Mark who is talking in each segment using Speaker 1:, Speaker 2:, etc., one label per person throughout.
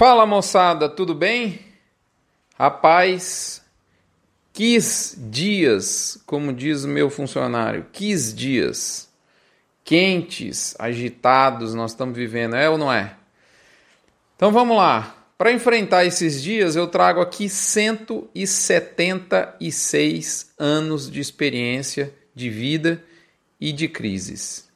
Speaker 1: Fala moçada, tudo bem? Rapaz, quis dias, como diz o meu funcionário, quis dias quentes, agitados nós estamos vivendo, é ou não é? Então vamos lá. Para enfrentar esses dias, eu trago aqui 176 anos de experiência de vida e de crises.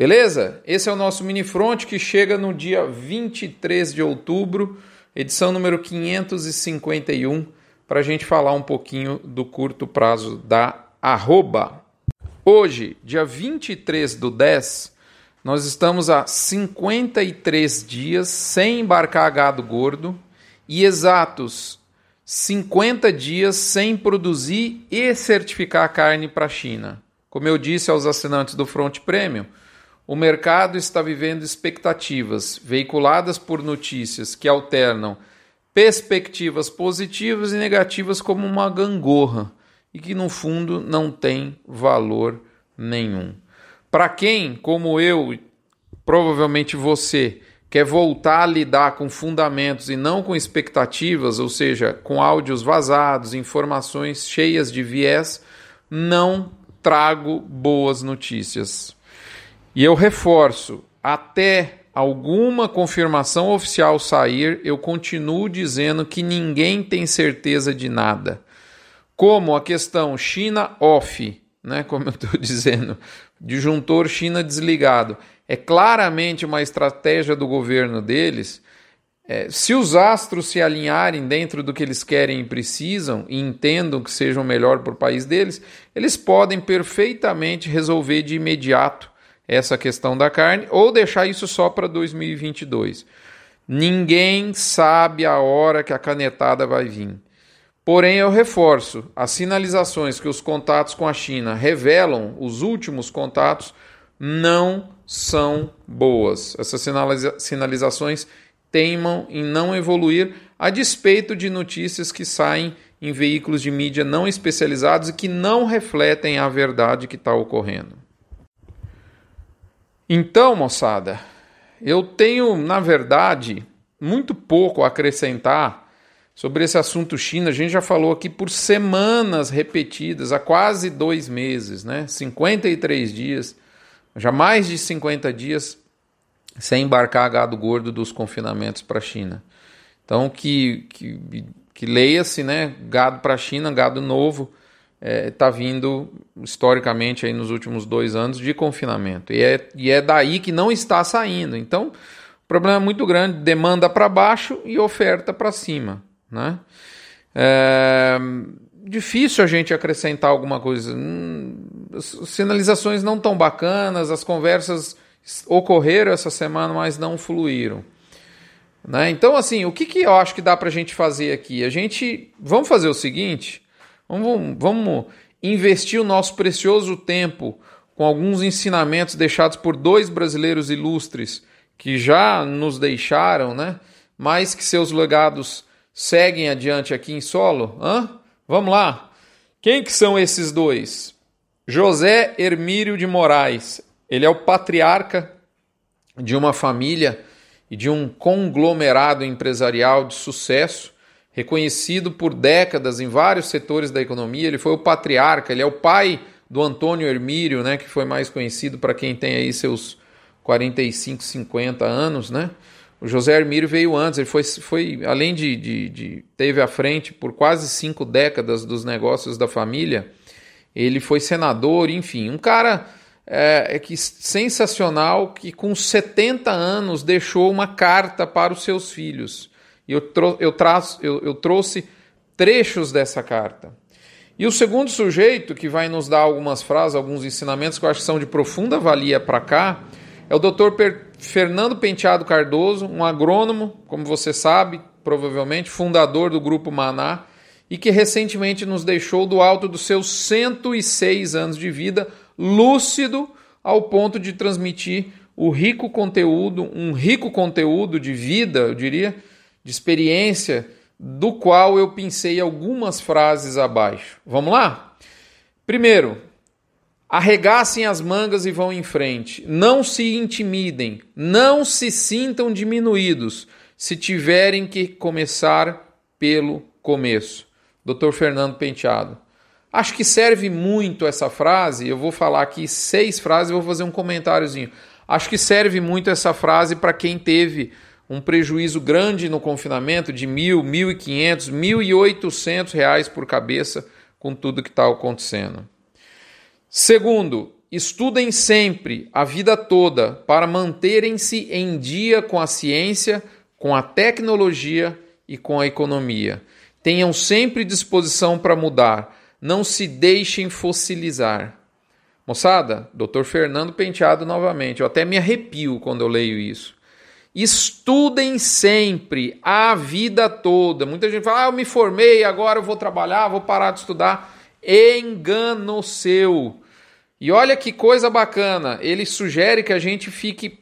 Speaker 1: Beleza? Esse é o nosso mini front que chega no dia 23 de outubro, edição número 551, para a gente falar um pouquinho do curto prazo da arroba. Hoje, dia 23 do 10, nós estamos há 53 dias sem embarcar gado gordo e exatos 50 dias sem produzir e certificar carne para a China. Como eu disse aos assinantes do Front Premium, o mercado está vivendo expectativas veiculadas por notícias que alternam perspectivas positivas e negativas como uma gangorra e que no fundo não tem valor nenhum. Para quem, como eu, provavelmente você, quer voltar a lidar com fundamentos e não com expectativas, ou seja, com áudios vazados, informações cheias de viés, não trago boas notícias. E eu reforço, até alguma confirmação oficial sair, eu continuo dizendo que ninguém tem certeza de nada. Como a questão China off, né, como eu estou dizendo, disjuntor China desligado, é claramente uma estratégia do governo deles. É, se os astros se alinharem dentro do que eles querem e precisam e entendam que seja o melhor para o país deles, eles podem perfeitamente resolver de imediato essa questão da carne ou deixar isso só para 2022. Ninguém sabe a hora que a canetada vai vir. Porém, eu reforço: as sinalizações que os contatos com a China revelam, os últimos contatos, não são boas. Essas sinaliza sinalizações teimam em não evoluir, a despeito de notícias que saem em veículos de mídia não especializados e que não refletem a verdade que está ocorrendo. Então, moçada, eu tenho, na verdade, muito pouco a acrescentar sobre esse assunto China. A gente já falou aqui por semanas repetidas, há quase dois meses, né? 53 dias, já mais de 50 dias sem embarcar gado gordo dos confinamentos para a China. Então, que, que, que leia-se, né? Gado para a China, gado novo está é, tá vindo historicamente aí nos últimos dois anos de confinamento. E é, e é daí que não está saindo. Então, o problema é muito grande: demanda para baixo e oferta para cima. Né? É, difícil a gente acrescentar alguma coisa. Hum, sinalizações não tão bacanas, as conversas ocorreram essa semana, mas não fluíram. Né? Então, assim, o que, que eu acho que dá para a gente fazer aqui? A gente. Vamos fazer o seguinte Vamos, vamos investir o nosso precioso tempo com alguns ensinamentos deixados por dois brasileiros ilustres que já nos deixaram, né? Mas que seus legados seguem adiante aqui em solo. Hã? Vamos lá. Quem que são esses dois? José Hermírio de Moraes. Ele é o patriarca de uma família e de um conglomerado empresarial de sucesso reconhecido por décadas em vários setores da economia. Ele foi o patriarca, ele é o pai do Antônio Hermírio, né, que foi mais conhecido para quem tem aí seus 45, 50 anos, né? O José Hermírio veio antes, ele foi, foi além de, de, de teve à frente por quase cinco décadas dos negócios da família, ele foi senador, enfim, um cara é, é que sensacional que com 70 anos deixou uma carta para os seus filhos e eu, eu, eu, eu trouxe trechos dessa carta. E o segundo sujeito, que vai nos dar algumas frases, alguns ensinamentos que eu acho que são de profunda valia para cá, é o Dr. Fernando Penteado Cardoso, um agrônomo, como você sabe, provavelmente, fundador do Grupo Maná, e que recentemente nos deixou do alto dos seus 106 anos de vida, lúcido ao ponto de transmitir o rico conteúdo, um rico conteúdo de vida, eu diria, de experiência, do qual eu pensei algumas frases abaixo. Vamos lá? Primeiro, Arregassem as mangas e vão em frente. Não se intimidem, não se sintam diminuídos se tiverem que começar pelo começo. Dr. Fernando Penteado. Acho que serve muito essa frase. Eu vou falar aqui seis frases e vou fazer um comentáriozinho. Acho que serve muito essa frase para quem teve um prejuízo grande no confinamento de mil, mil e quinhentos, mil e oitocentos reais por cabeça com tudo que está acontecendo. Segundo, estudem sempre, a vida toda, para manterem-se em dia com a ciência, com a tecnologia e com a economia. Tenham sempre disposição para mudar, não se deixem fossilizar. Moçada, Dr. Fernando Penteado novamente, eu até me arrepio quando eu leio isso. Estudem sempre, a vida toda. Muita gente fala, ah, eu me formei, agora eu vou trabalhar, vou parar de estudar. Engano seu. E olha que coisa bacana, ele sugere que a gente fique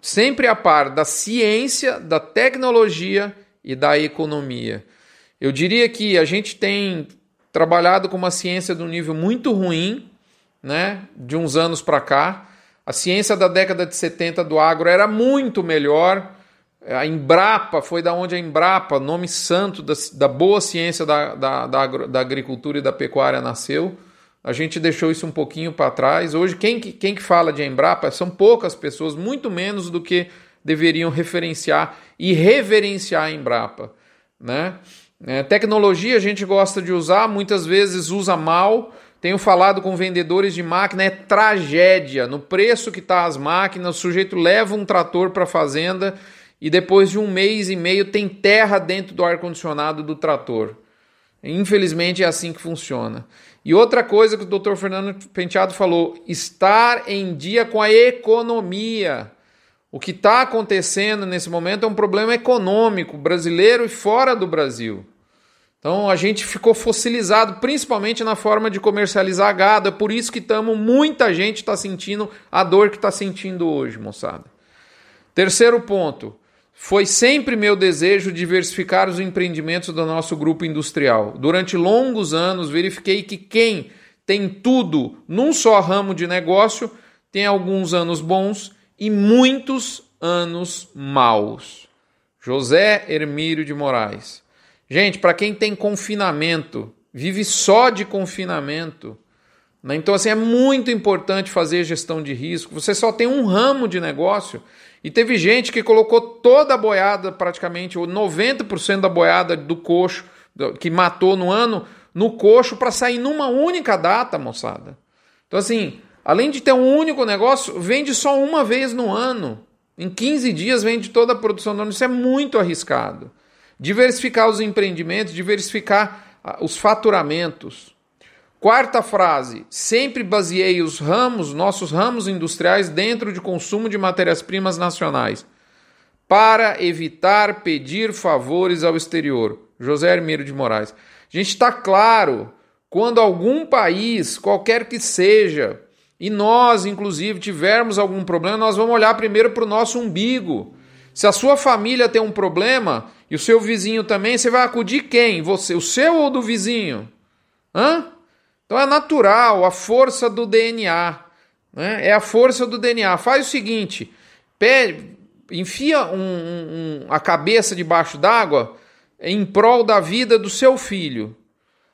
Speaker 1: sempre a par da ciência, da tecnologia e da economia. Eu diria que a gente tem trabalhado com uma ciência de um nível muito ruim, né, de uns anos para cá. A ciência da década de 70 do agro era muito melhor. A Embrapa foi da onde a Embrapa, nome santo da, da boa ciência da, da, da, da agricultura e da pecuária, nasceu. A gente deixou isso um pouquinho para trás. Hoje, quem, quem que fala de Embrapa são poucas pessoas, muito menos do que deveriam referenciar e reverenciar a Embrapa. Né? É, tecnologia a gente gosta de usar, muitas vezes usa mal. Tenho falado com vendedores de máquina, é tragédia. No preço que está as máquinas, o sujeito leva um trator para a fazenda e depois de um mês e meio tem terra dentro do ar-condicionado do trator. Infelizmente é assim que funciona. E outra coisa que o Dr. Fernando Penteado falou: estar em dia com a economia. O que está acontecendo nesse momento é um problema econômico brasileiro e fora do Brasil. Então a gente ficou fossilizado, principalmente na forma de comercializar gado. É por isso que estamos, muita gente está sentindo a dor que está sentindo hoje, moçada. Terceiro ponto. Foi sempre meu desejo diversificar os empreendimentos do nosso grupo industrial. Durante longos anos, verifiquei que quem tem tudo num só ramo de negócio tem alguns anos bons e muitos anos maus. José Hermírio de Moraes. Gente, para quem tem confinamento, vive só de confinamento, né? então assim é muito importante fazer gestão de risco. Você só tem um ramo de negócio e teve gente que colocou toda a boiada, praticamente, ou 90% da boiada do coxo, que matou no ano, no coxo para sair numa única data, moçada. Então, assim, além de ter um único negócio, vende só uma vez no ano. Em 15 dias vende toda a produção do ano. Isso é muito arriscado. Diversificar os empreendimentos, diversificar ah, os faturamentos. Quarta frase: sempre baseei os ramos, nossos ramos industriais, dentro de consumo de matérias-primas nacionais, para evitar pedir favores ao exterior. José Hermírio de Moraes. Gente está claro, quando algum país, qualquer que seja, e nós, inclusive, tivermos algum problema, nós vamos olhar primeiro para o nosso umbigo. Se a sua família tem um problema e o seu vizinho também, você vai acudir quem? Você, o seu ou do vizinho? Hã? Então é natural, a força do DNA. Né? É a força do DNA. Faz o seguinte: pede, enfia um, um, a cabeça debaixo d'água em prol da vida do seu filho.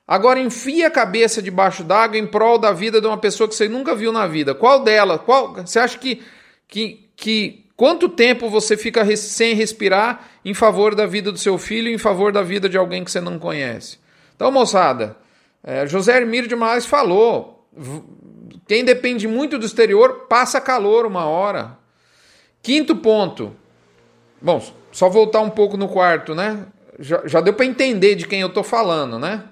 Speaker 1: Agora enfia a cabeça debaixo d'água em prol da vida de uma pessoa que você nunca viu na vida. Qual dela? Qual? Você acha que, que, que quanto tempo você fica sem respirar em favor da vida do seu filho, em favor da vida de alguém que você não conhece? Então, moçada, é, José Hermírio de Moraes falou: quem depende muito do exterior passa calor uma hora. Quinto ponto. Bom, só voltar um pouco no quarto, né? Já, já deu para entender de quem eu estou falando, né?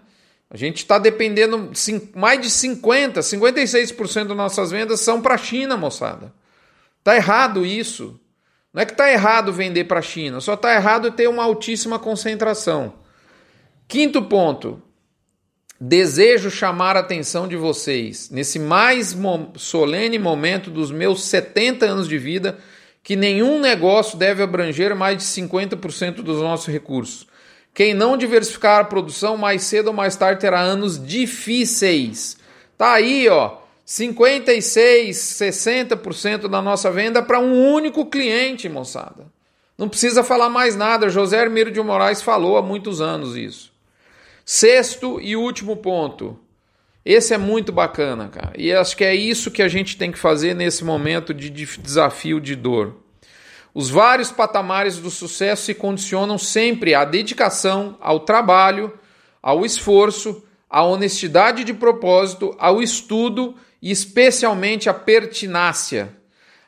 Speaker 1: A gente está dependendo, mais de 50%, 56% das nossas vendas são para a China, moçada. Tá errado isso. Não é que tá errado vender para a China, só tá errado ter uma altíssima concentração. Quinto ponto, Desejo chamar a atenção de vocês nesse mais solene momento dos meus 70 anos de vida que nenhum negócio deve abranger mais de 50% dos nossos recursos. Quem não diversificar a produção mais cedo ou mais tarde terá anos difíceis. Tá aí, ó. 56, 60% da nossa venda para um único cliente, moçada. Não precisa falar mais nada. José Hermílio de Moraes falou há muitos anos isso. Sexto e último ponto. Esse é muito bacana, cara. E acho que é isso que a gente tem que fazer nesse momento de desafio de dor. Os vários patamares do sucesso se condicionam sempre à dedicação, ao trabalho, ao esforço, à honestidade de propósito, ao estudo e especialmente à pertinácia.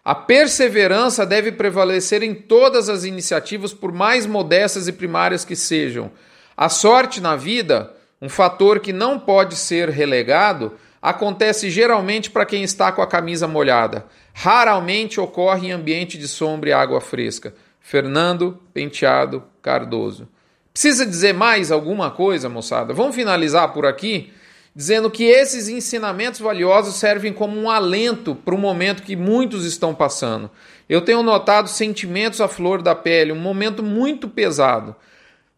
Speaker 1: A perseverança deve prevalecer em todas as iniciativas, por mais modestas e primárias que sejam. A sorte na vida, um fator que não pode ser relegado, acontece geralmente para quem está com a camisa molhada. Raramente ocorre em ambiente de sombra e água fresca. Fernando Penteado Cardoso. Precisa dizer mais alguma coisa, moçada? Vamos finalizar por aqui dizendo que esses ensinamentos valiosos servem como um alento para o momento que muitos estão passando. Eu tenho notado sentimentos à flor da pele, um momento muito pesado.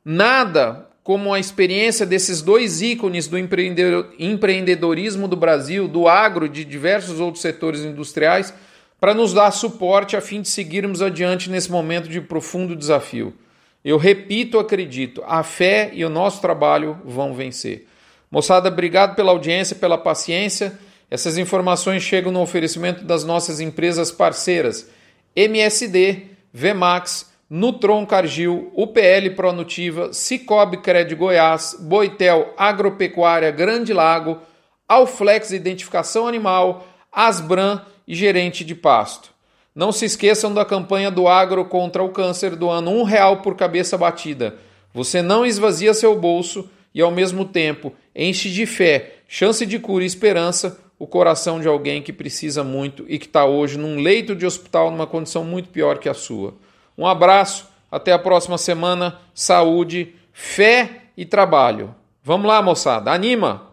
Speaker 1: Nada como a experiência desses dois ícones do empreendedorismo do Brasil, do agro, de diversos outros setores industriais, para nos dar suporte a fim de seguirmos adiante nesse momento de profundo desafio. Eu repito, acredito, a fé e o nosso trabalho vão vencer. Moçada, obrigado pela audiência, pela paciência. Essas informações chegam no oferecimento das nossas empresas parceiras MSD, Vmax, Nutron Cargill, UPL Pronutiva, Cicobi Cred Goiás, Boitel Agropecuária Grande Lago, Alflex Identificação Animal, Asbran e Gerente de Pasto. Não se esqueçam da campanha do agro contra o câncer do ano um real por cabeça batida. Você não esvazia seu bolso e ao mesmo tempo enche de fé, chance de cura e esperança o coração de alguém que precisa muito e que está hoje num leito de hospital numa condição muito pior que a sua. Um abraço, até a próxima semana. Saúde, fé e trabalho. Vamos lá, moçada, anima!